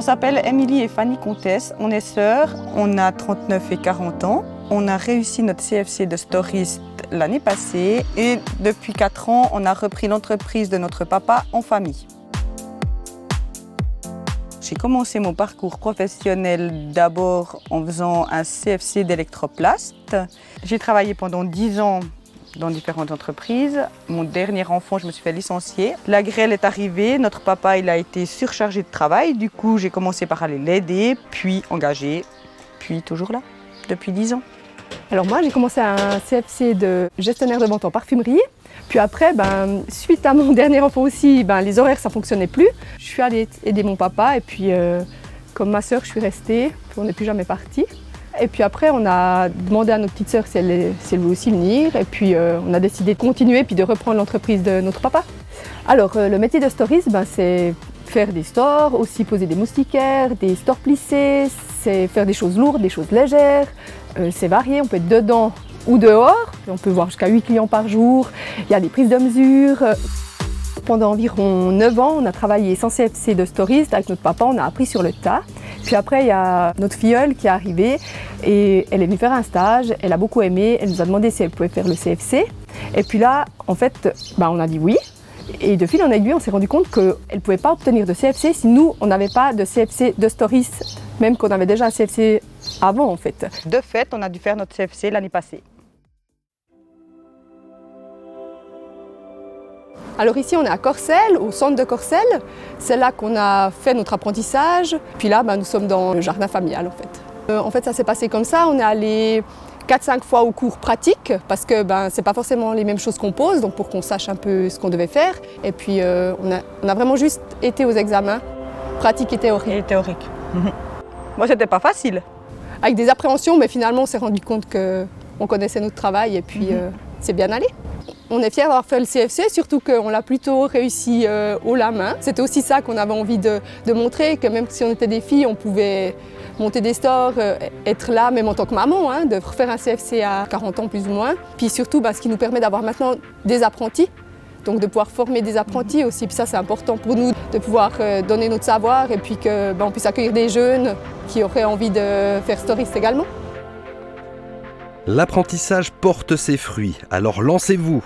s'appelle Émilie et Fanny Comtesse. On est sœurs, on a 39 et 40 ans. On a réussi notre CFC de storiste l'année passée et depuis 4 ans, on a repris l'entreprise de notre papa en famille. J'ai commencé mon parcours professionnel d'abord en faisant un CFC d'électroplast. J'ai travaillé pendant 10 ans dans différentes entreprises. Mon dernier enfant, je me suis fait licencier. La grêle est arrivée, notre papa il a été surchargé de travail. Du coup, j'ai commencé par aller l'aider, puis engager, puis toujours là, depuis 10 ans. Alors moi, j'ai commencé un CFC de gestionnaire de vente en parfumerie. Puis après, ben, suite à mon dernier enfant aussi, ben, les horaires, ça fonctionnait plus. Je suis allée aider mon papa et puis euh, comme ma sœur, je suis restée. On n'est plus jamais parti. Et puis après, on a demandé à notre petite sœur si elle, si aussi venir. Et puis euh, on a décidé de continuer puis de reprendre l'entreprise de notre papa. Alors euh, le métier de storiste, ben, c'est faire des stores, aussi poser des moustiquaires, des stores plissés, c'est faire des choses lourdes, des choses légères. Euh, c'est varié, on peut être dedans ou dehors. On peut voir jusqu'à 8 clients par jour. Il y a des prises de mesure. Pendant environ 9 ans, on a travaillé sans CFC de storiste avec notre papa, on a appris sur le tas. Puis après, il y a notre filleule qui est arrivée et elle est venue faire un stage, elle a beaucoup aimé, elle nous a demandé si elle pouvait faire le CFC. Et puis là, en fait, bah, on a dit oui. Et de fil en aiguille, on s'est rendu compte qu'elle ne pouvait pas obtenir de CFC si nous, on n'avait pas de CFC de Stories, même qu'on avait déjà un CFC avant en fait. De fait, on a dû faire notre CFC l'année passée. Alors ici, on est à Corcelles, au centre de Corcelles. C'est là qu'on a fait notre apprentissage. Puis là, bah, nous sommes dans le jardin familial en fait. Euh, en fait, ça s'est passé comme ça. On est allé 4-5 fois au cours pratique parce que ben, ce n'est pas forcément les mêmes choses qu'on pose, donc pour qu'on sache un peu ce qu'on devait faire. Et puis euh, on, a, on, a, vraiment juste été aux examens, pratique et théorique. Et théorique. Moi, c'était pas facile. Avec des appréhensions, mais finalement, on s'est rendu compte qu'on connaissait notre travail et puis euh, c'est bien allé. On est fiers d'avoir fait le CFC, surtout qu'on l'a plutôt réussi euh, haut la main. C'était aussi ça qu'on avait envie de, montrer, que même si on était des filles, on pouvait monter des stores, euh, être là, même en tant que maman, hein, de refaire un CFC à 40 ans plus ou moins. Puis surtout, bah, ce qui nous permet d'avoir maintenant des apprentis, donc de pouvoir former des apprentis aussi. Puis ça, c'est important pour nous de pouvoir euh, donner notre savoir et puis qu'on bah, puisse accueillir des jeunes qui auraient envie de faire Stories également. L'apprentissage porte ses fruits, alors lancez-vous